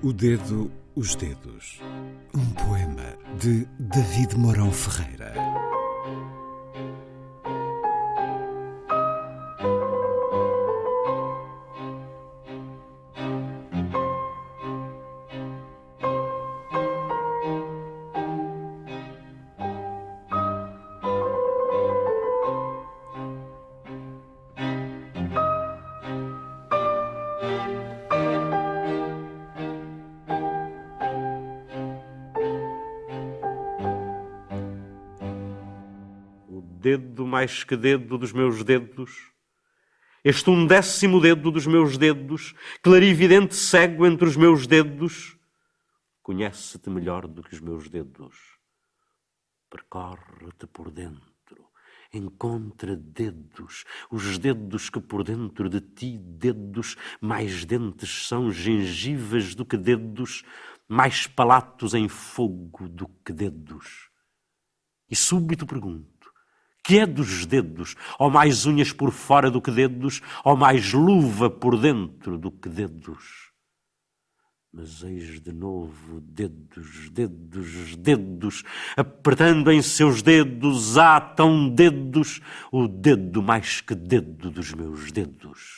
O Dedo, os Dedos. Um poema de David Mourão Ferreira. Dedo mais que dedo dos meus dedos, este um décimo dedo dos meus dedos, clarividente cego entre os meus dedos, conhece-te melhor do que os meus dedos. Percorre-te por dentro, encontra dedos, os dedos que por dentro de ti, dedos, mais dentes são gengivas do que dedos, mais palatos em fogo do que dedos. E súbito pergunto, que é dos dedos, ou mais unhas por fora do que dedos, ou mais luva por dentro do que dedos. Mas eis de novo dedos, dedos, dedos, apertando em seus dedos, atam dedos, o dedo mais que dedo dos meus dedos.